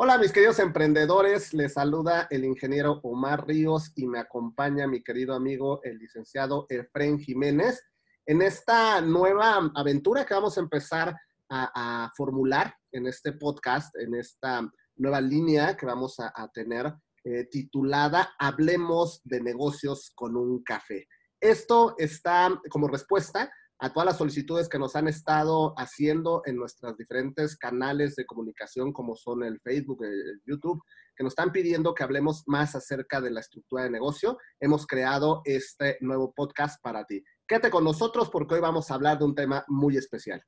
Hola mis queridos emprendedores, les saluda el ingeniero Omar Ríos y me acompaña mi querido amigo el licenciado Efren Jiménez en esta nueva aventura que vamos a empezar a, formular en este podcast, en esta nueva línea que vamos a, tener eh, titulada Hablemos de negocios con un café. Esto está como respuesta a todas las solicitudes que nos han estado haciendo en nuestros diferentes canales de comunicación, como son el Facebook, el YouTube, que nos están pidiendo que hablemos más acerca de la estructura de negocio. Hemos creado este nuevo podcast para ti. Quédate con nosotros porque hoy vamos a hablar de un tema muy especial.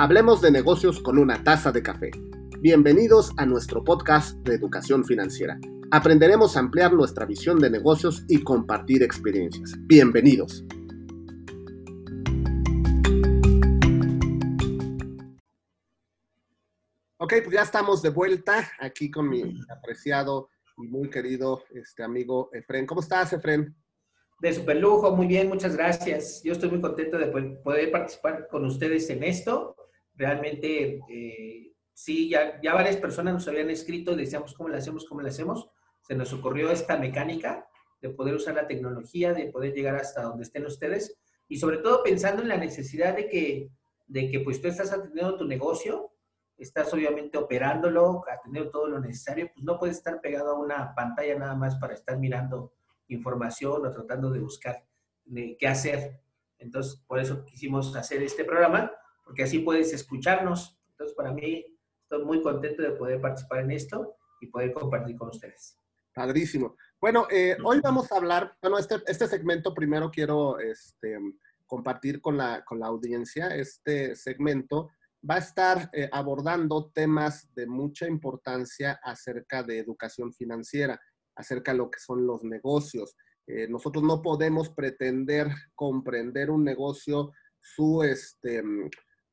Hablemos de negocios con una taza de café. Bienvenidos a nuestro podcast de educación financiera. Aprenderemos a ampliar nuestra visión de negocios y compartir experiencias. Bienvenidos. Ok, pues ya estamos de vuelta aquí con mi apreciado y muy querido este amigo Efren. ¿Cómo estás, Efren? De super lujo, muy bien, muchas gracias. Yo estoy muy contento de poder participar con ustedes en esto. Realmente eh, sí, ya, ya varias personas nos habían escrito, decíamos cómo lo hacemos, cómo lo hacemos. Se nos ocurrió esta mecánica de poder usar la tecnología, de poder llegar hasta donde estén ustedes y sobre todo pensando en la necesidad de que, de que pues tú estás atendiendo tu negocio, estás obviamente operándolo, atendiendo todo lo necesario, pues no puedes estar pegado a una pantalla nada más para estar mirando información o tratando de buscar qué hacer. Entonces, por eso quisimos hacer este programa, porque así puedes escucharnos. Entonces, para mí Estoy muy contento de poder participar en esto y poder compartir con ustedes. Padrísimo. Bueno, eh, hoy vamos a hablar, bueno, este, este segmento primero quiero este, compartir con la, con la audiencia. Este segmento va a estar eh, abordando temas de mucha importancia acerca de educación financiera, acerca de lo que son los negocios. Eh, nosotros no podemos pretender comprender un negocio, su, este,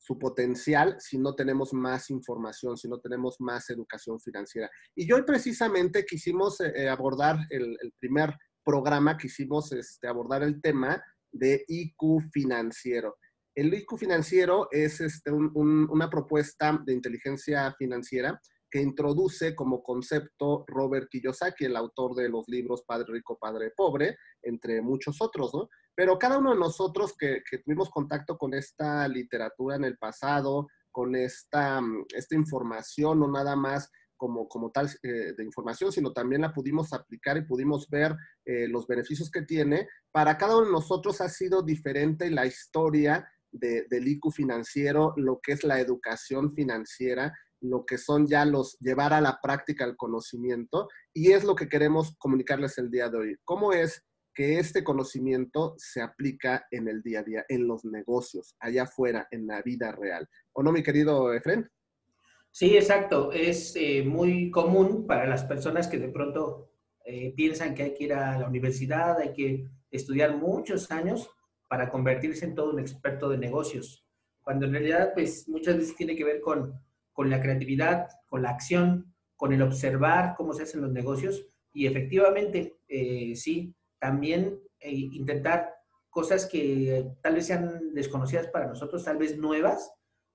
su potencial si no tenemos más información, si no tenemos más educación financiera. Y hoy precisamente quisimos eh, eh, abordar el, primer programa, quisimos este, abordar el tema de IQ financiero. El IQ financiero es este, una propuesta de inteligencia financiera que introduce como concepto Robert Kiyosaki, el autor de los libros Padre Rico, Padre Pobre, entre muchos otros, ¿no? Pero cada uno de nosotros que, tuvimos contacto con esta literatura en el pasado, con esta, mm, esta información, no nada más como, como tal eh, de información, sino también la pudimos aplicar y pudimos ver eh, los beneficios que tiene. Para cada uno de nosotros ha sido diferente la historia del IQ financiero, lo que es la educación financiera, lo que son ya los llevar a la práctica el conocimiento, y es lo que queremos comunicarles el día de hoy. ¿Cómo es que este conocimiento se aplica en el día a día, en los negocios, allá afuera, en la vida real. ¿O no, mi querido Efren? Sí, exacto. Es eh, muy común para las personas que de pronto eh, piensan que hay que ir a la universidad, hay que estudiar muchos años para convertirse en todo un experto de negocios, cuando en realidad, pues muchas veces tiene que ver con, con la creatividad, con la acción, con el observar cómo se hacen los negocios y efectivamente, eh, sí, también eh, intentar cosas que tal vez sean desconocidas para nosotros, tal vez nuevas,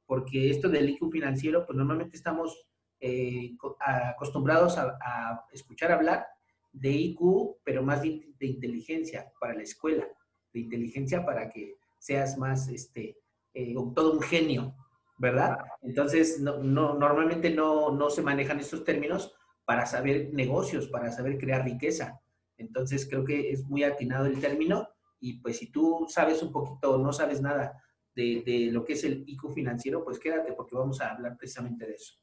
porque esto del IQ financiero, pues normalmente estamos eh, acostumbrados a, escuchar hablar de IQ, pero más de, inteligencia para la escuela, de inteligencia para que seas más, este, eh, todo un genio, ¿verdad? Entonces, no, normalmente no, no se manejan estos términos para saber negocios, para saber crear riqueza. Entonces creo que es muy atinado el término y pues si tú sabes un poquito o no sabes nada de, lo que es el IQ financiero, pues quédate porque vamos a hablar precisamente de eso.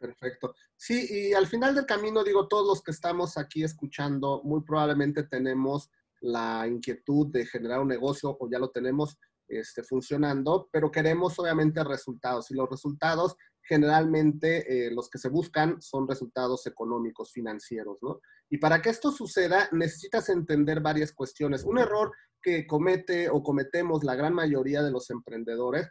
Perfecto. Sí, y al final del camino, digo, todos los que estamos aquí escuchando, muy probablemente tenemos la inquietud de generar un negocio o ya lo tenemos este, funcionando, pero queremos obviamente resultados y los resultados generalmente eh, los que se buscan son resultados económicos, financieros, ¿no? Y para que esto suceda, necesitas entender varias cuestiones. Un error que comete o cometemos la gran mayoría de los emprendedores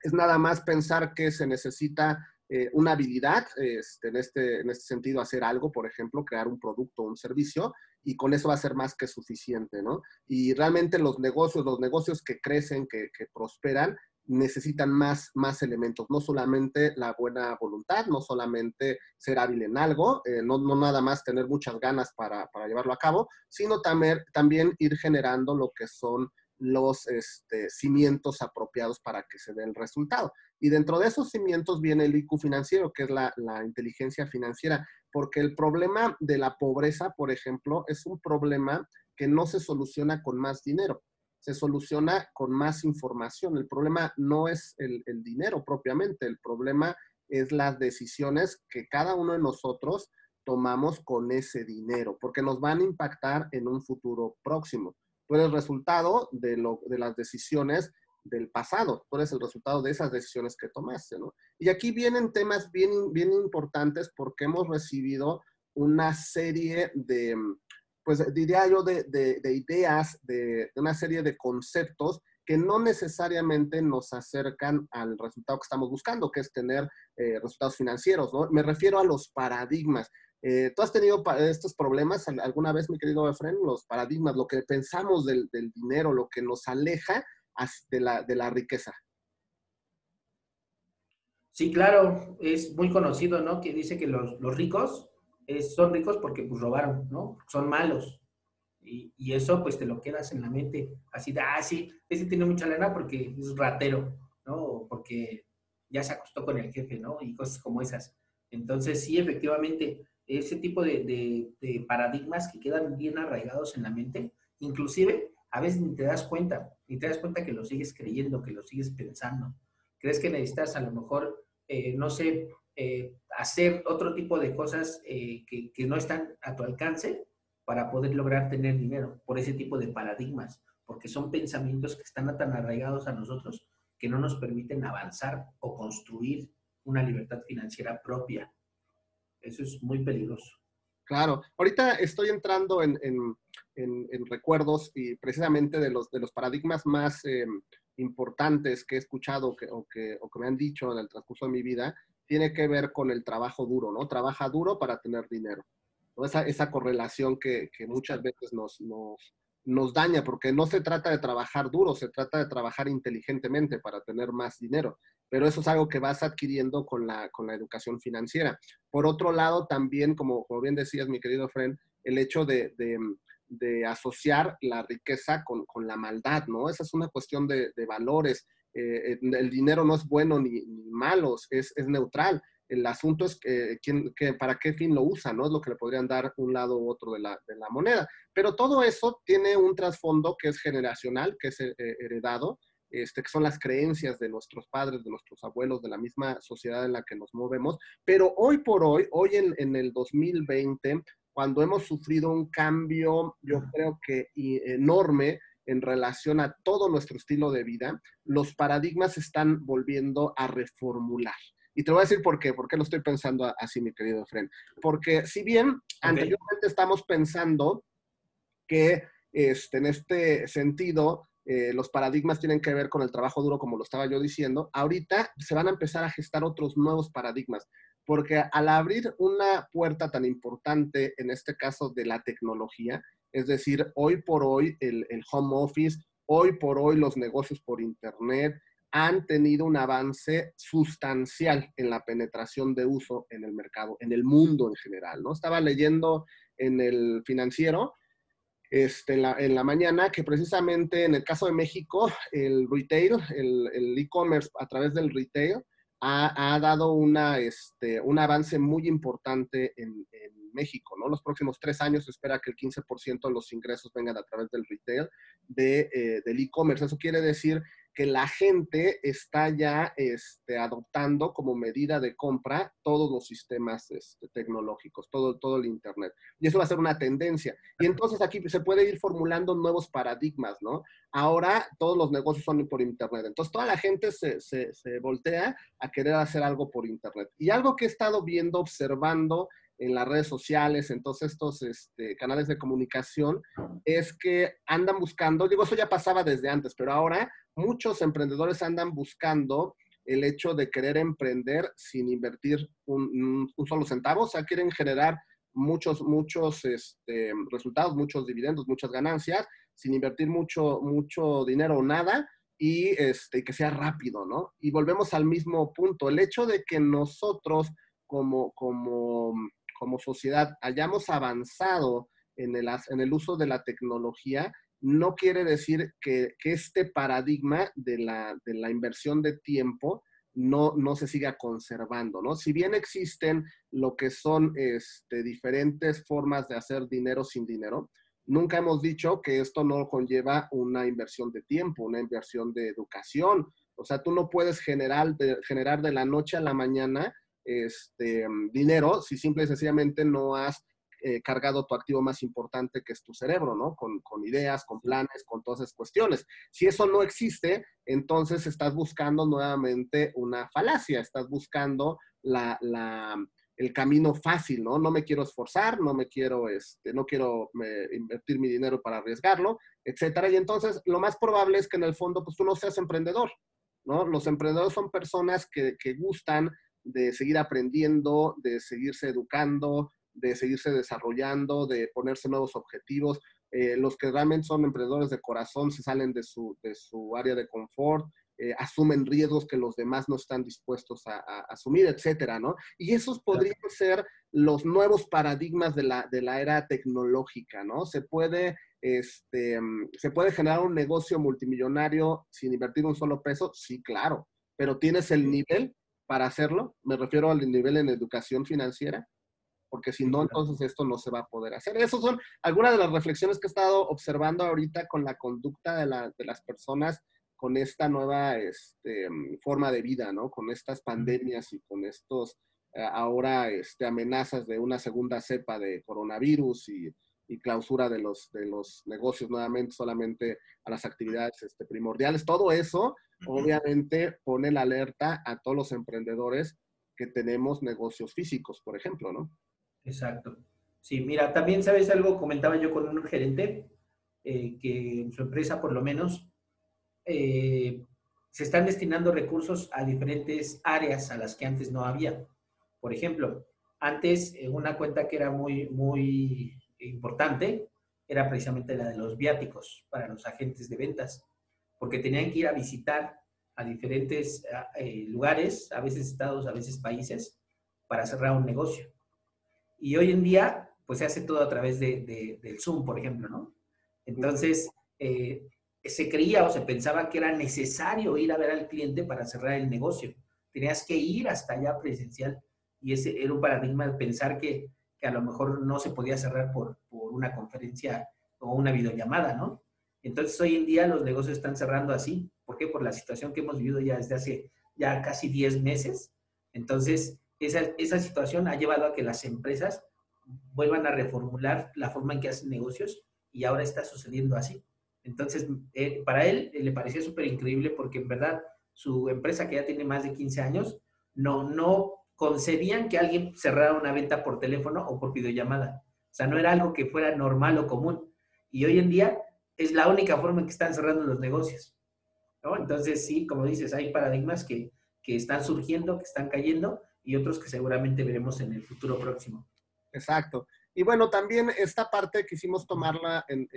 es nada más pensar que se necesita eh, una habilidad, este, en, este, en este sentido, hacer algo, por ejemplo, crear un producto o un servicio, y con eso va a ser más que suficiente, ¿no? Y realmente los negocios, los negocios que crecen, que, que prosperan, necesitan más, más elementos, no solamente la buena voluntad, no solamente ser hábil en algo, eh, no, no, nada más tener muchas ganas para, para llevarlo a cabo, sino también, ir generando lo que son los este, cimientos apropiados para que se dé el resultado. Y dentro de esos cimientos viene el IQ financiero, que es la, inteligencia financiera, porque el problema de la pobreza, por ejemplo, es un problema que no se soluciona con más dinero se soluciona con más información. El problema no es el, dinero propiamente, el problema es las decisiones que cada uno de nosotros tomamos con ese dinero, porque nos van a impactar en un futuro próximo. Tú eres el resultado de, lo, de las decisiones del pasado, tú eres el resultado de esas decisiones que tomaste, ¿no? Y aquí vienen temas bien, bien importantes porque hemos recibido una serie de, pues diría yo, de, ideas, de, una serie de conceptos que no necesariamente nos acercan al resultado que estamos buscando, que es tener eh, resultados financieros, ¿no? Me refiero a los paradigmas. Eh, ¿Tú has tenido estos problemas alguna vez, mi querido Efren? Los paradigmas, lo que pensamos del, dinero, lo que nos aleja de la, de riqueza. Sí, claro, es muy conocido, ¿no? Que dice que los ricos son ricos porque pues robaron, ¿no? Son malos. Y, y, eso pues te lo quedas en la mente, así de, ah, sí, ese tiene mucha lana porque es ratero, ¿no? Porque ya se acostó con el jefe, ¿no? Y cosas como esas. Entonces, sí, efectivamente, ese tipo de, de, de paradigmas que quedan bien arraigados en la mente, inclusive a veces ni te das cuenta, ni te das cuenta que lo sigues creyendo, que lo sigues pensando. Crees que necesitas a lo mejor, eh, no sé, eh, hacer otro tipo de cosas eh, que, no están a tu alcance para poder lograr tener dinero, por ese tipo de paradigmas, porque son pensamientos que están tan arraigados a nosotros que no nos permiten avanzar o construir una libertad financiera propia. Eso es muy peligroso. Claro, ahorita estoy entrando en, en, en, recuerdos y precisamente de los, de los paradigmas más eh, importantes que he escuchado que, o, que, o que me han dicho en el transcurso de mi vida tiene que ver con el trabajo duro, ¿no? Trabaja duro para tener dinero. Esa, esa correlación que, que muchas veces nos, nos, nos, daña, porque no se trata de trabajar duro, se trata de trabajar inteligentemente para tener más dinero. Pero eso es algo que vas adquiriendo con la, con la educación financiera. Por otro lado, también, como, como bien decías, mi querido Fren, el hecho de, de, de asociar la riqueza con, con, la maldad, ¿no? Esa es una cuestión de, de valores eh, el dinero no es bueno ni, malo, es, es, neutral. El asunto es que, que, para qué fin lo usa, ¿no? Es lo que le podrían dar un lado u otro de la, de la moneda. Pero todo eso tiene un trasfondo que es generacional, que es eh, heredado, este, que son las creencias de nuestros padres, de nuestros abuelos, de la misma sociedad en la que nos movemos. Pero hoy por hoy, hoy en, en el 2020, cuando hemos sufrido un cambio, yo creo que enorme en relación a todo nuestro estilo de vida, los paradigmas se están volviendo a reformular. Y te voy a decir por qué, por qué lo estoy pensando así, mi querido Fren. Porque si bien anteriormente estamos pensando que este, en este sentido eh, los paradigmas tienen que ver con el trabajo duro, como lo estaba yo diciendo, ahorita se van a empezar a gestar otros nuevos paradigmas. Porque al abrir una puerta tan importante, en este caso de la tecnología, es decir, hoy por hoy el, home office, hoy por hoy los negocios por Internet han tenido un avance sustancial en la penetración de uso en el mercado, en el mundo en general, ¿no? Estaba leyendo en el financiero este, en, la, mañana que precisamente en el caso de México, el retail, el e-commerce a través del retail ha, dado una, este, un avance muy importante en, México, ¿no? Los próximos tres años se espera que el 15% de los ingresos vengan a través del retail, de, eh, del e-commerce. Eso quiere decir que la gente está ya este, adoptando como medida de compra todos los sistemas este, tecnológicos, todo, todo el Internet. Y eso va a ser una tendencia. Y entonces aquí se puede ir formulando nuevos paradigmas, ¿no? Ahora todos los negocios son por Internet. Entonces toda la gente se, se, se voltea a querer hacer algo por Internet. Y algo que he estado viendo, observando, en las redes sociales, en todos estos este, canales de comunicación, es que andan buscando, digo, eso ya pasaba desde antes, pero ahora muchos emprendedores andan buscando el hecho de querer emprender sin invertir un, solo centavo, o sea, quieren generar muchos, muchos este, resultados, muchos dividendos, muchas ganancias, sin invertir mucho, mucho dinero o nada, y este, que sea rápido, ¿no? Y volvemos al mismo punto. El hecho de que nosotros como, como, como sociedad hayamos avanzado en el, en el uso de la tecnología, no quiere decir que, este paradigma de la, inversión de tiempo no, se siga conservando, ¿no? Si bien existen lo que son este, diferentes formas de hacer dinero sin dinero, nunca hemos dicho que esto no conlleva una inversión de tiempo, una inversión de educación. O sea, tú no puedes generar de, generar de la noche a la mañana este, dinero si simple y sencillamente no has eh, cargado tu activo más importante que es tu cerebro, ¿no? Con, con, ideas, con planes, con todas esas cuestiones. Si eso no existe, entonces estás buscando nuevamente una falacia, estás buscando la, la, el camino fácil, ¿no? No me quiero esforzar, no me quiero, este, no quiero invertir mi dinero para arriesgarlo, etcétera. Y entonces lo más probable es que en el fondo, pues tú no seas emprendedor, ¿no? Los emprendedores son personas que, que gustan de seguir aprendiendo, de seguirse educando, de seguirse desarrollando, de ponerse nuevos objetivos. Eh, los que realmente son emprendedores de corazón se salen de su, de su área de confort, eh, asumen riesgos que los demás no están dispuestos a, asumir, etcétera, ¿no? Y esos podrían ser los nuevos paradigmas de la, de la era tecnológica, ¿no? Se puede, este, ¿Se puede generar un negocio multimillonario sin invertir un solo peso? Sí, claro, pero ¿tienes el nivel para hacerlo? Me refiero al nivel en educación financiera porque si no, entonces esto no se va a poder hacer. Esas son algunas de las reflexiones que he estado observando ahorita con la conducta de, la, de las personas con esta nueva este, forma de vida, ¿no? Con estas pandemias y con estos eh, ahora este, amenazas de una segunda cepa de coronavirus y, y, clausura de los, de los negocios nuevamente solamente a las actividades este, primordiales. Todo eso obviamente pone la alerta a todos los emprendedores que tenemos negocios físicos, por ejemplo, ¿no? Exacto. Sí, mira, también sabes algo, comentaba yo con un gerente, eh, que en su empresa por lo menos eh, se están destinando recursos a diferentes áreas a las que antes no había. Por ejemplo, antes eh, una cuenta que era muy, muy importante era precisamente la de los viáticos para los agentes de ventas, porque tenían que ir a visitar a diferentes eh, lugares, a veces estados, a veces países, para cerrar un negocio. Y hoy en día, pues se hace todo a través de, del Zoom, por ejemplo, ¿no? Entonces, eh, se creía o se pensaba que era necesario ir a ver al cliente para cerrar el negocio. Tenías que ir hasta allá presencial y ese era un paradigma de pensar que, que a lo mejor no se podía cerrar por, por, una conferencia o una videollamada, ¿no? Entonces hoy en día los negocios están cerrando así. ¿Por qué? Por la situación que hemos vivido ya desde hace ya casi 10 meses. Entonces, esa, esa situación ha llevado a que las empresas vuelvan a reformular la forma en que hacen negocios y ahora está sucediendo así. Entonces, eh, para él eh, le parecía súper increíble porque en verdad su empresa que ya tiene más de 15 años, no, no concebían que alguien cerrara una venta por teléfono o por videollamada. O sea, no era algo que fuera normal o común. Y hoy en día es la única forma en que están cerrando los negocios. ¿no? Entonces, sí, como dices, hay paradigmas que, que están surgiendo, que están cayendo y otros que seguramente veremos en el futuro próximo. Exacto. Y bueno, también esta parte quisimos tomarla en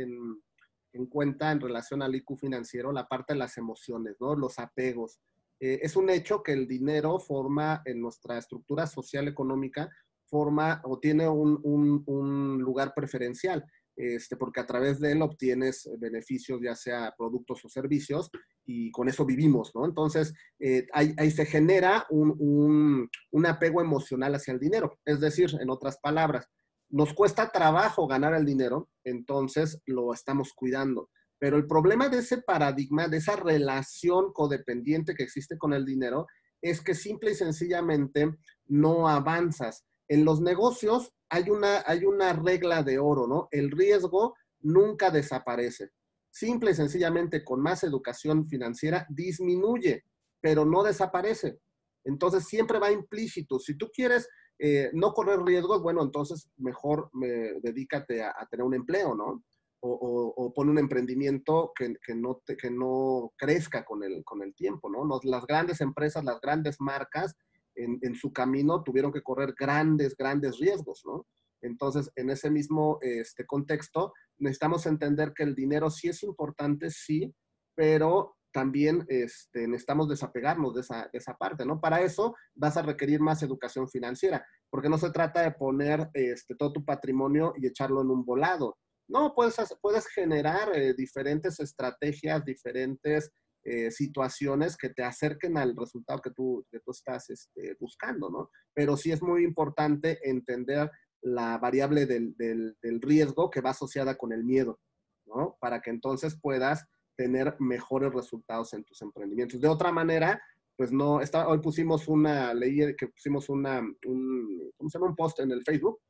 en cuenta en relación al IQ financiero la parte de las emociones, ¿no? Los apegos. Eh, es un hecho que el dinero forma en nuestra estructura social económica, forma o tiene un, un, lugar preferencial, este, porque a través de él obtienes beneficios, ya sea productos o servicios, y con eso vivimos, ¿no? Entonces, eh, ahí, ahí, se genera un, un apego emocional hacia el dinero. Es decir, en otras palabras, nos cuesta trabajo ganar el dinero, entonces lo estamos cuidando. Pero el problema de ese paradigma, de esa relación codependiente que existe con el dinero, es que simple y sencillamente no avanzas. En los negocios hay una, hay una regla de oro, ¿no? El riesgo nunca desaparece. Simple y sencillamente con más educación financiera disminuye, pero no desaparece. Entonces siempre va implícito. Si tú quieres eh, no correr riesgos, bueno, entonces mejor me, dedícate a, tener un empleo, ¿no? O, o, pone un emprendimiento que, que no que no crezca con el, con el tiempo, ¿no? las grandes empresas, las grandes marcas, en, su camino tuvieron que correr grandes, grandes riesgos, ¿no? Entonces, en ese mismo este, contexto, necesitamos entender que el dinero sí es importante, sí, pero también este, necesitamos desapegarnos de esa, esa, parte, ¿no? Para eso vas a requerir más educación financiera, porque no se trata de poner este, todo tu patrimonio y echarlo en un volado. No, puedes, puedes generar eh, diferentes estrategias, diferentes eh, situaciones que te acerquen al resultado que tú, que tú estás este, buscando, ¿no? Pero sí es muy importante entender la variable del, del, riesgo que va asociada con el miedo, ¿no? Para que entonces puedas tener mejores resultados en tus emprendimientos. De otra manera, pues no, está, hoy pusimos una, leí que pusimos una, un, ¿cómo se llama? Un post en el Facebook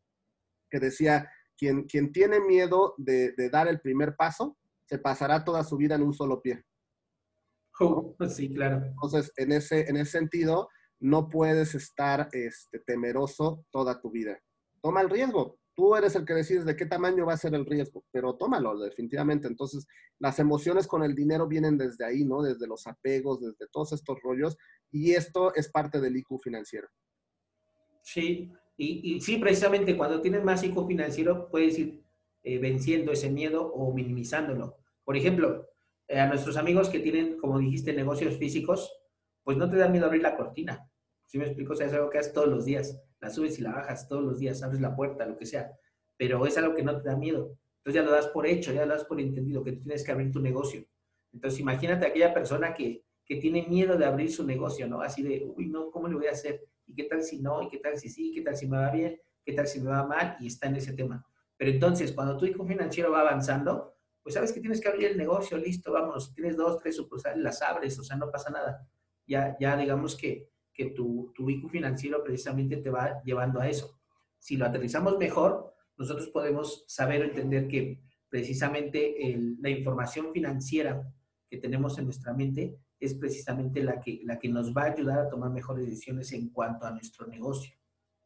que decía, quien, quien tiene miedo de dar el primer paso, se pasará toda su vida en un solo pie. Oh, sí, claro. Entonces, en ese, en ese sentido, no puedes estar este, temeroso toda tu vida. Toma el riesgo, tú eres el que decides de qué tamaño va a ser el riesgo, pero tómalo definitivamente. Entonces, las emociones con el dinero vienen desde ahí, ¿no? Desde los apegos, desde todos estos rollos, y esto es parte del IQ financiero. Sí, y, sí, precisamente cuando tienes más IQ financiero, puedes ir eh, venciendo ese miedo o minimizándolo. Por ejemplo, eh, a nuestros amigos que tienen, como dijiste, negocios físicos, pues no te da miedo abrir la cortina. Si me explico? O sea, es algo que haces todos los días la subes y la bajas todos los días, abres la puerta, lo que sea, pero es algo que no te da miedo. Entonces ya lo das por hecho, ya lo das por entendido, que tú tienes que abrir tu negocio. Entonces imagínate a aquella persona que, que tiene miedo de abrir su negocio, ¿no? Así de, uy, no, ¿cómo le voy a hacer? ¿Y qué tal si no? ¿Y qué tal si sí? ¿Qué tal si me va bien? ¿Qué tal si me va mal? Y está en ese tema. Pero entonces, cuando tu hijo financiero va avanzando, pues sabes que tienes que abrir el negocio, listo, vamos, tienes dos, tres sucursales, las abres, o sea, no pasa nada. Ya, ya digamos que que tu, tu IQ financiero precisamente te va llevando a eso. Si lo aterrizamos mejor, nosotros podemos saber o entender que precisamente la información financiera que tenemos en nuestra mente es precisamente la que, la que nos va a ayudar a tomar mejores decisiones en cuanto a nuestro negocio.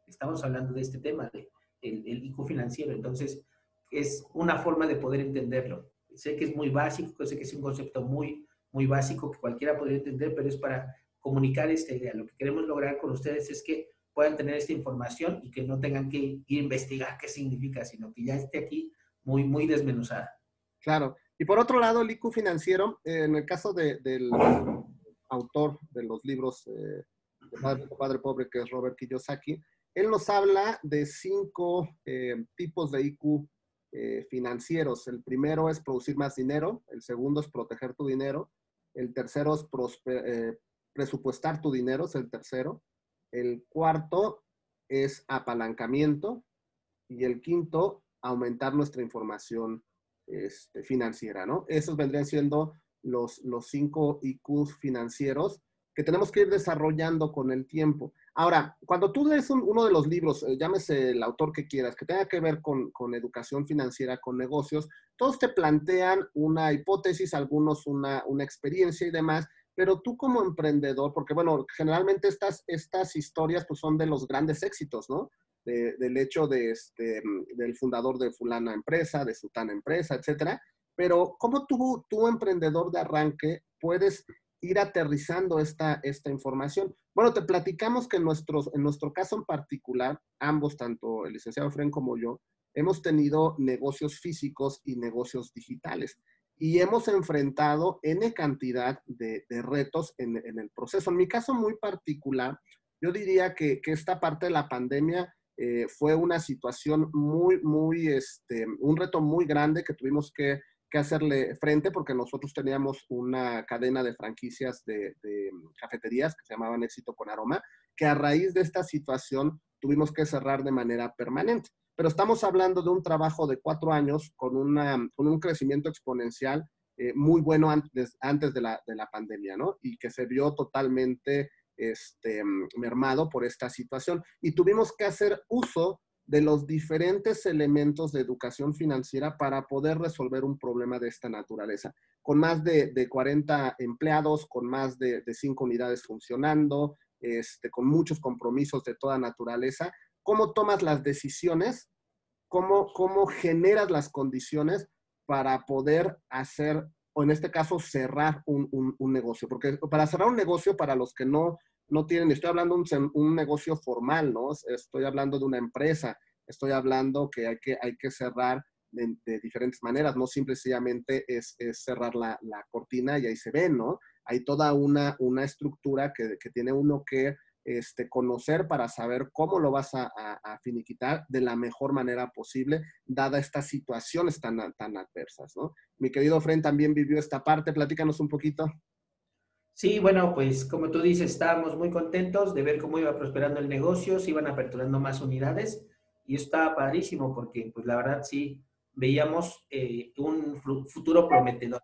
Estamos hablando de este tema, de, el, el IQ financiero. Entonces, es una forma de poder entenderlo. Sé que es muy básico, sé que es un concepto muy, muy básico que cualquiera podría entender, pero es para comunicar esta idea. Lo que queremos lograr con ustedes es que puedan tener esta información y que no tengan que ir a investigar qué significa, sino que ya esté aquí muy, muy desmenuzada. Claro. Y por otro lado, el IQ financiero, en el caso del autor de los libros eh, de Padre, Pobre, que es Robert Kiyosaki, él nos habla de cinco eh, tipos de IQ eh, financieros. El primero es producir más dinero, el segundo es proteger tu dinero, el tercero es prosper, presupuestar tu dinero, es el tercero. El cuarto es apalancamiento. Y el quinto, aumentar nuestra información este, financiera, ¿no? Esos vendrían siendo los, los cinco IQs financieros que tenemos que ir desarrollando con el tiempo. Ahora, cuando tú lees uno de los libros, eh, llámese el autor que quieras, que tenga que ver con, educación financiera, con negocios, todos te plantean una hipótesis, algunos una, una experiencia y demás, pero tú como emprendedor, porque bueno, generalmente estas, estas historias pues son de los grandes éxitos, ¿no? del hecho de este, del fundador de fulana empresa, de sutana empresa, etcétera. Pero ¿cómo tú, tú emprendedor de arranque, puedes ir aterrizando esta, esta información? Bueno, te platicamos que en, nuestros, en nuestro caso en particular, ambos, tanto el licenciado Fren como yo, hemos tenido negocios físicos y negocios digitales y hemos enfrentado N cantidad de, retos en, el proceso. En mi caso muy particular, yo diría que, esta parte de la pandemia eh, fue una situación muy, muy, este, un reto muy grande que tuvimos que, hacerle frente porque nosotros teníamos una cadena de franquicias de, de, cafeterías que se llamaban Éxito con Aroma, que a raíz de esta situación tuvimos que cerrar de manera permanente pero estamos hablando de un trabajo de cuatro años con, una, con un crecimiento exponencial eh, muy bueno antes, antes de, la, de, la, pandemia, ¿no? Y que se vio totalmente este, mermado por esta situación. Y tuvimos que hacer uso de los diferentes elementos de educación financiera para poder resolver un problema de esta naturaleza. Con más de, de 40 empleados, con más de, de 5 unidades funcionando, este, con muchos compromisos de toda naturaleza, cómo tomas las decisiones, cómo, cómo generas las condiciones para poder hacer, o en este caso, cerrar un, un, negocio. Porque para cerrar un negocio, para los que no, no tienen, estoy hablando de un, un, negocio formal, ¿no? Estoy hablando de una empresa. estoy hablando que hay que, hay que cerrar de, diferentes maneras, no simplemente es, cerrar la, cortina y ahí se ve, ¿no? Hay toda una, una estructura que, que tiene uno que este, conocer para saber cómo lo vas a, finiquitar de la mejor manera posible, dada estas situaciones tan, tan adversas, ¿no? Mi querido Fren también vivió esta parte, platícanos un poquito. Sí, bueno, pues como tú dices, estábamos muy contentos de ver cómo iba prosperando el negocio, se iban aperturando más unidades y estaba padrísimo porque, pues la verdad, sí, veíamos eh, un futuro prometedor.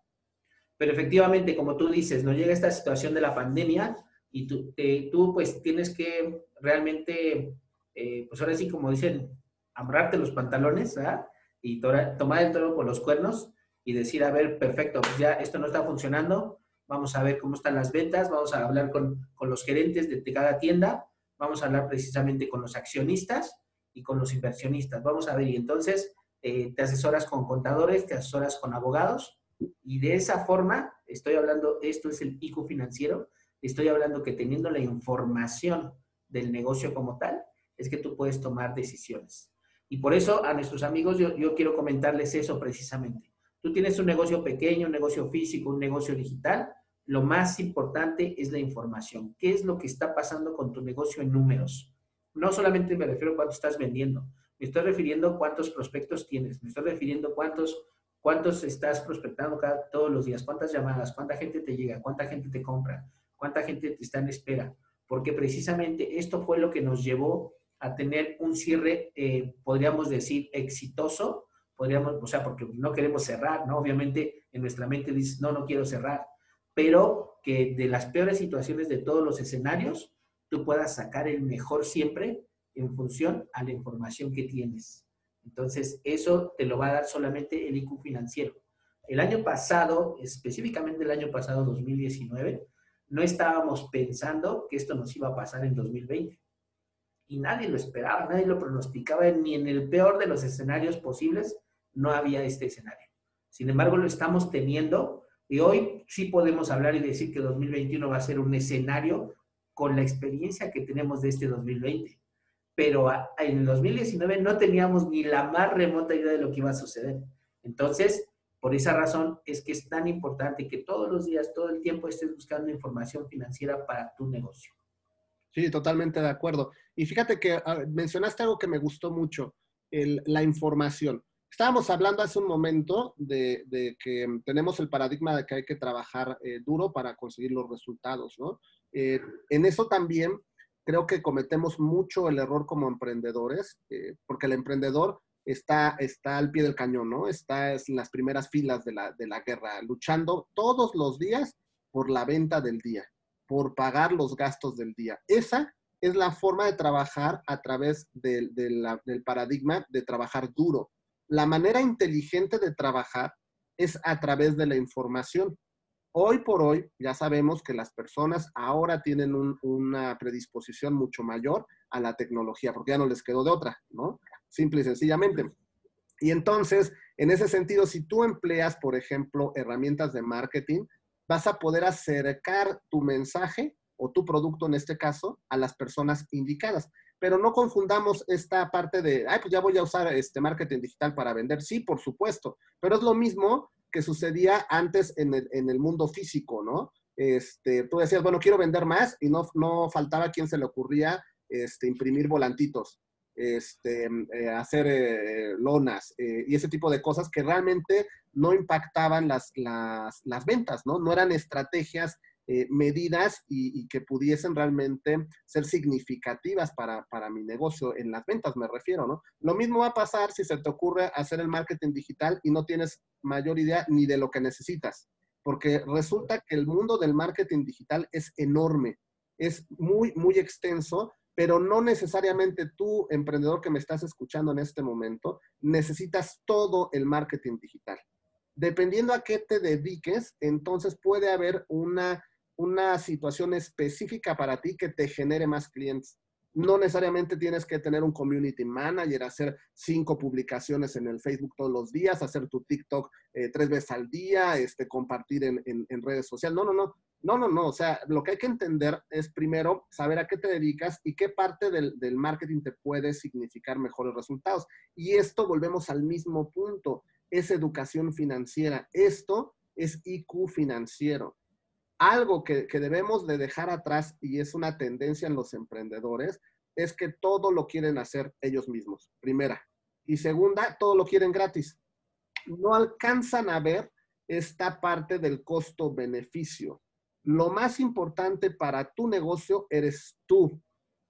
Pero efectivamente, como tú dices, nos llega esta situación de la pandemia y tú, eh, tú pues tienes que realmente, eh, pues ahora sí, como dicen, amarrarte los pantalones ¿verdad? y tomar el toro por los cuernos y decir, a ver, perfecto, pues ya esto no está funcionando, vamos a ver cómo están las ventas, vamos a hablar con, con los gerentes de, cada tienda, vamos a hablar precisamente con los accionistas y con los inversionistas, vamos a ver, y entonces eh, te asesoras con contadores, te asesoras con abogados, y de esa forma, estoy hablando, esto es el IQ financiero, Estoy hablando que teniendo la información del negocio como tal, es que tú puedes tomar decisiones. Y por eso a nuestros amigos yo, yo quiero comentarles eso precisamente. Tú tienes un negocio pequeño, un negocio físico, un negocio digital. Lo más importante es la información. ¿Qué es lo que está pasando con tu negocio en números? No solamente me refiero a cuánto estás vendiendo, me estoy refiriendo a cuántos prospectos tienes, me estoy refiriendo a cuántos, cuántos estás prospectando cada, todos los días, cuántas llamadas, cuánta gente te llega, cuánta gente te compra, cuánta gente está en espera, porque precisamente esto fue lo que nos llevó a tener un cierre, eh, podríamos decir, exitoso, podríamos, o sea, porque no queremos cerrar, ¿no? Obviamente en nuestra mente dice, no, no quiero cerrar, pero que de las peores situaciones de todos los escenarios, tú puedas sacar el mejor siempre en función a la información que tienes. Entonces, eso te lo va a dar solamente el IQ financiero. El año pasado, específicamente el año pasado, 2019, no estábamos pensando que esto nos iba a pasar en 2020. Y nadie lo esperaba, nadie lo pronosticaba, ni en el peor de los escenarios posibles no había este escenario. Sin embargo, lo estamos teniendo y hoy sí podemos hablar y decir que 2021 va a ser un escenario con la experiencia que tenemos de este 2020. Pero en el 2019 no teníamos ni la más remota idea de lo que iba a suceder. Entonces, por esa razón es que es tan importante que todos los días, todo el tiempo estés buscando información financiera para tu negocio. Sí, totalmente de acuerdo. Y fíjate que ah, mencionaste algo que me gustó mucho, la información. Estábamos hablando hace un momento de, que tenemos el paradigma de que hay que trabajar eh, duro para conseguir los resultados, ¿no? Eh, en eso también creo que cometemos mucho el error como emprendedores, eh, porque el emprendedor está, está al pie del cañón, ¿no? Está en las primeras filas de la, de la guerra, luchando todos los días por la venta del día, por pagar los gastos del día. Esa es la forma de trabajar a través del paradigma de trabajar duro. La manera inteligente de trabajar es a través de la información. Hoy por hoy ya sabemos que las personas ahora tienen una predisposición mucho mayor a la tecnología, porque ya no les quedó de otra, ¿no? simple y sencillamente. Y entonces, en ese sentido, si tú empleas, por ejemplo, herramientas de marketing, vas a poder acercar tu mensaje o tu producto en este caso a las personas indicadas. Pero no confundamos esta parte de, ay, pues ya voy a usar este marketing digital para vender. Sí, por supuesto, pero es lo mismo que sucedía antes en el, en el mundo físico, ¿no? Este, tú decías, bueno, quiero vender más y no, no faltaba quien se le ocurría este, imprimir volantitos este, eh, hacer eh, lonas eh, y ese tipo de cosas que realmente no impactaban las, las, las ventas, ¿no? No eran estrategias medidas y, que pudiesen realmente ser significativas para, para, mi negocio en las ventas, me refiero, ¿no? Lo mismo va a pasar si se te ocurre hacer el marketing digital y no tienes mayor idea ni de lo que necesitas, porque resulta que el mundo del marketing digital es enorme, es muy, muy extenso pero no necesariamente tú, emprendedor que me estás escuchando en este momento, necesitas todo el marketing digital. Dependiendo a qué te dediques, entonces puede haber una, una situación específica para ti que te genere más clientes. No necesariamente tienes que tener un community manager, hacer cinco publicaciones en el Facebook todos los días, hacer tu TikTok eh, tres veces al día, este, compartir en, en redes sociales. No, no, no No, no, no. O sea, lo que hay que entender es primero saber a qué te dedicas y qué parte del, del, marketing te puede significar mejores resultados. Y esto volvemos al mismo punto. Es educación financiera. Esto es IQ financiero. Algo que, debemos de dejar atrás y es una tendencia en los emprendedores es que todo lo quieren hacer ellos mismos. Primera. Y segunda, todo lo quieren gratis. No alcanzan a ver esta parte del costo-beneficio lo más importante para tu negocio eres tú.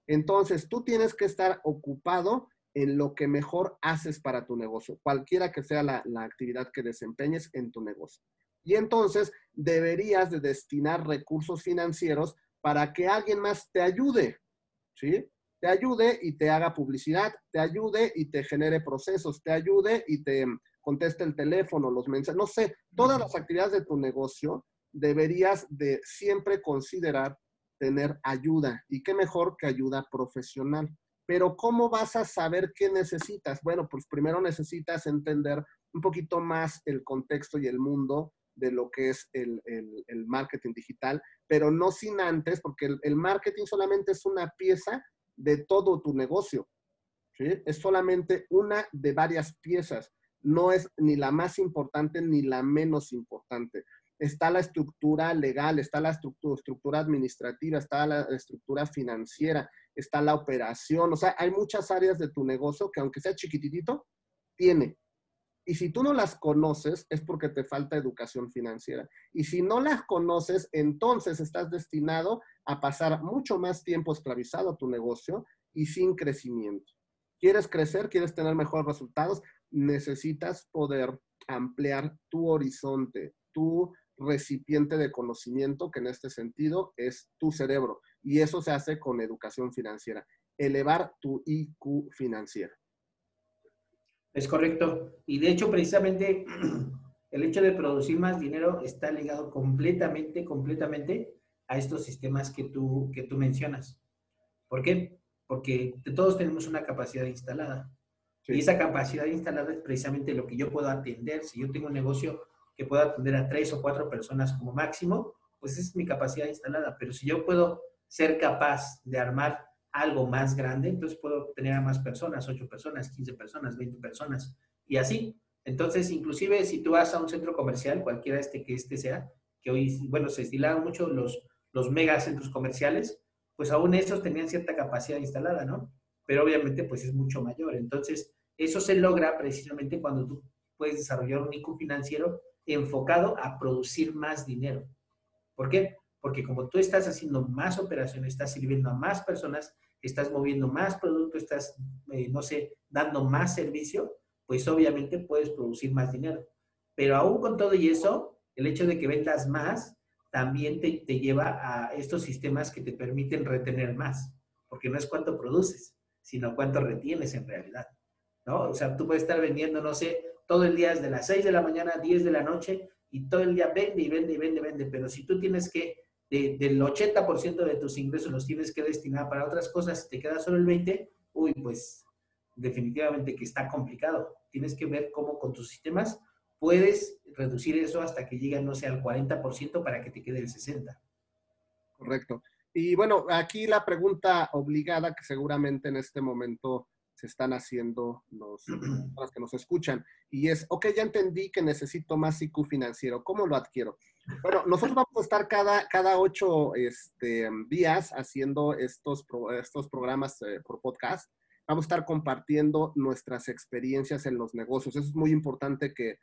Entonces, tú tienes que estar ocupado en lo que mejor haces para tu negocio, cualquiera que sea la, actividad que desempeñes en tu negocio. Y entonces deberías de destinar recursos financieros para que alguien más te ayude, ¿sí? Te ayude y te haga publicidad, te ayude y te genere procesos, te ayude y te conteste el teléfono, los mensajes, no sé, todas las actividades de tu negocio deberías de siempre considerar tener ayuda. Y qué mejor que ayuda profesional. Pero ¿cómo vas a saber qué necesitas? Bueno, pues primero necesitas entender un poquito más el contexto y el mundo de lo que es el, marketing digital, pero no sin antes, porque el, marketing solamente es una pieza de todo tu negocio. Es solamente una de varias piezas. No es ni la más importante ni la menos importante está la estructura legal, está la estructura, administrativa, está la estructura financiera, está la operación. O sea, hay muchas áreas de tu negocio que aunque sea chiquititito, tiene. Y si tú no las conoces, es porque te falta educación financiera. Y si no las conoces, entonces estás destinado a pasar mucho más tiempo esclavizado a tu negocio y sin crecimiento. ¿Quieres crecer? ¿Quieres tener mejores resultados? Necesitas poder ampliar tu horizonte, tu recipiente de conocimiento, que en este sentido es tu cerebro. Y eso se hace con educación financiera, elevar tu IQ financiero. Es correcto. Y de hecho, precisamente, el hecho de producir más dinero está ligado completamente, completamente a estos sistemas que tú, que tú mencionas. ¿Por qué? Porque todos tenemos una capacidad instalada. Y esa capacidad instalada es precisamente lo que yo puedo atender. Si yo tengo un negocio que pueda atender a tres o cuatro personas como máximo, pues es mi capacidad instalada. Pero si yo puedo ser capaz de armar algo más grande, entonces puedo tener a más personas, ocho personas, 15 personas, 20 personas, y así. Entonces, inclusive si tú vas a un centro comercial, cualquiera este que este sea, que hoy, bueno, se estilaron mucho los, los megacentros comerciales, pues aún esos tenían cierta capacidad instalada, ¿no? Pero obviamente pues es mucho mayor. Entonces, eso se logra precisamente cuando tú puedes desarrollar un IQ financiero enfocado a producir más dinero. ¿Por qué? Porque como tú estás haciendo más operaciones, estás sirviendo a más personas, estás moviendo más producto, estás, eh, no sé, dando más servicio, pues obviamente puedes producir más dinero. Pero aún con todo y eso, el hecho de que vendas más también te, te lleva a estos sistemas que te permiten retener más, porque no es cuánto produces, sino cuánto retienes en realidad. ¿no? O sea, tú puedes estar vendiendo, no sé, todo el día desde las 6 de la mañana a 10 de la noche y todo el día vende y vende y vende, vende. Pero si tú tienes que, del 80% de tus ingresos los tienes que destinar para otras cosas, te queda solo el 20%, uy, pues definitivamente que está complicado. Tienes que ver cómo con tus sistemas puedes reducir eso hasta que llegue, no sé, al 40% para que te quede el 60%. Correcto. Y bueno, aquí la pregunta obligada que seguramente en este momento se están haciendo los, los que nos escuchan. Y es, ok, ya entendí que necesito más IQ financiero. ¿Cómo lo adquiero? Bueno, nosotros vamos a estar cada, cada ocho este, días haciendo estos, estos programas eh, por podcast. Vamos a estar compartiendo nuestras experiencias en los negocios. Eso es muy importante que,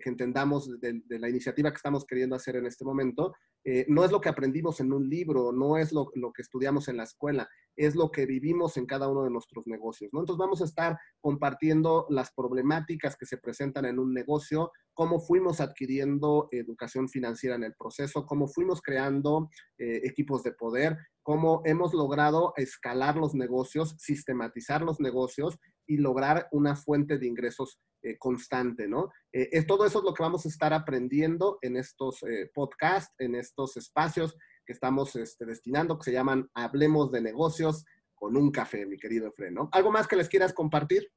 que, entendamos de, la iniciativa que estamos queriendo hacer en este momento. Eh, no es lo que aprendimos en un libro, no es lo, que estudiamos en la escuela, es lo que vivimos en cada uno de nuestros negocios. ¿no? Entonces vamos a estar compartiendo las problemáticas que se presentan en un negocio, cómo fuimos adquiriendo educación financiera en el proceso, cómo fuimos creando eh, equipos de poder, cómo hemos logrado escalar los negocios, sistematizar los negocios y lograr una fuente de ingresos eh, constante, ¿no? Eh, todo eso es lo que vamos a estar aprendiendo en estos eh, podcasts, en estos espacios que estamos este, destinando, que se llaman Hablemos de negocios con un café, mi querido Efren, ¿no? ¿Algo más que les quieras compartir?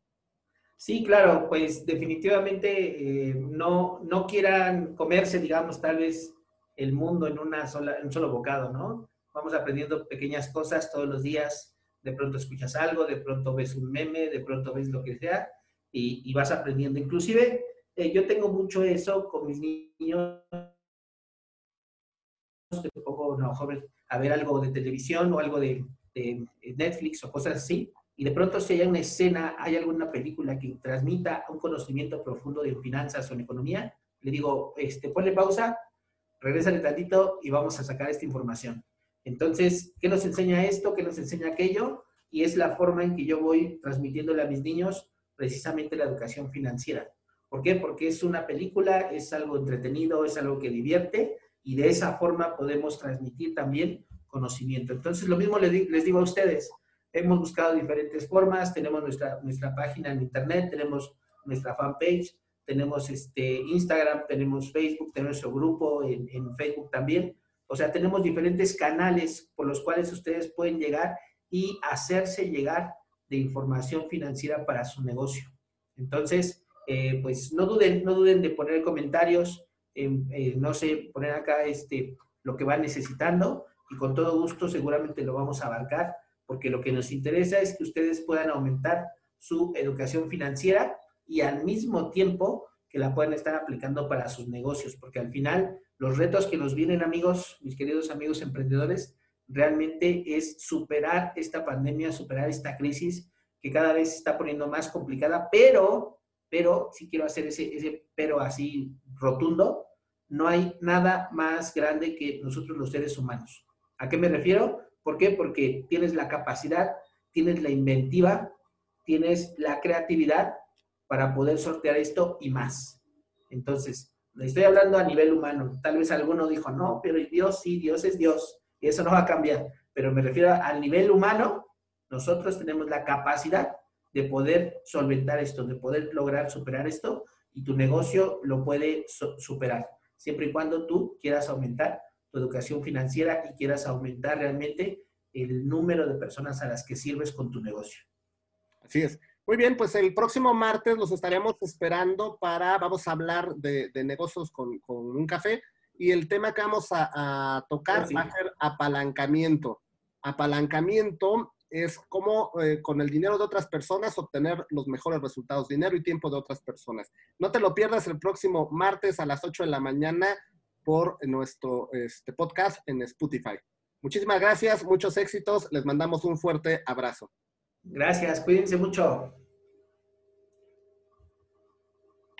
Sí, claro, pues definitivamente no, no quieran comerse, digamos, tal vez el mundo en, una sola, en un solo bocado, ¿no? Vamos aprendiendo pequeñas cosas todos los días. De pronto escuchas algo, de pronto ves un meme, de pronto ves lo que sea y, vas aprendiendo. Inclusive, eh, yo tengo mucho eso con mis niños. De poco, no, joven, a ver algo de televisión o algo de, de Netflix o cosas así y de pronto si hay una escena, hay alguna película que transmita un conocimiento profundo de finanzas o en economía, le digo, este, ponle pausa, regrésale tantito y vamos a sacar esta información. Entonces, ¿qué nos enseña esto? ¿Qué nos enseña aquello? Y es la forma en que yo voy transmitiéndole a mis niños precisamente la educación financiera. ¿Por qué? Porque es una película, es algo entretenido, es algo que divierte y de esa forma podemos transmitir también conocimiento. Entonces, lo mismo les digo a ustedes, hemos buscado diferentes formas, tenemos nuestra, nuestra página en internet, tenemos nuestra fanpage, tenemos este Instagram, tenemos Facebook, tenemos nuestro grupo en, en Facebook también. O sea, tenemos diferentes canales por los cuales ustedes pueden llegar y hacerse llegar de información financiera para su negocio. Entonces, eh, pues no duden, no duden de poner comentarios, eh, no sé, poner acá este, lo que van necesitando y con todo gusto seguramente lo vamos a abarcar porque lo que nos interesa es que ustedes puedan aumentar su educación financiera y al mismo tiempo que la puedan estar aplicando para sus negocios, porque al final los retos que nos vienen, amigos, mis queridos amigos emprendedores, realmente es superar esta pandemia, superar esta crisis que cada vez se está poniendo más complicada, pero, pero, si quiero hacer ese, ese pero así rotundo, no hay nada más grande que nosotros los seres humanos. ¿A qué me refiero? ¿Por qué? Porque tienes la capacidad, tienes la inventiva, tienes la creatividad para poder sortear esto y más. Entonces, estoy hablando a nivel humano. Tal vez alguno dijo, no, pero Dios sí, Dios es Dios, y eso no va a cambiar. Pero me refiero al nivel humano, nosotros tenemos la capacidad de poder solventar esto, de poder lograr superar esto, y tu negocio lo puede superar, siempre y cuando tú quieras aumentar tu educación financiera y quieras aumentar realmente el número de personas a las que sirves con tu negocio. Así es. Muy bien, pues el próximo martes los estaremos esperando para, vamos a hablar de, negocios con, un café y el tema que vamos a, tocar va a ser apalancamiento. Apalancamiento es cómo eh, con el dinero de otras personas obtener los mejores resultados, dinero y tiempo de otras personas. No te lo pierdas el próximo martes a las 8 de la mañana por nuestro este, podcast en Spotify. Muchísimas gracias, muchos éxitos, les mandamos un fuerte abrazo. Gracias, cuídense mucho.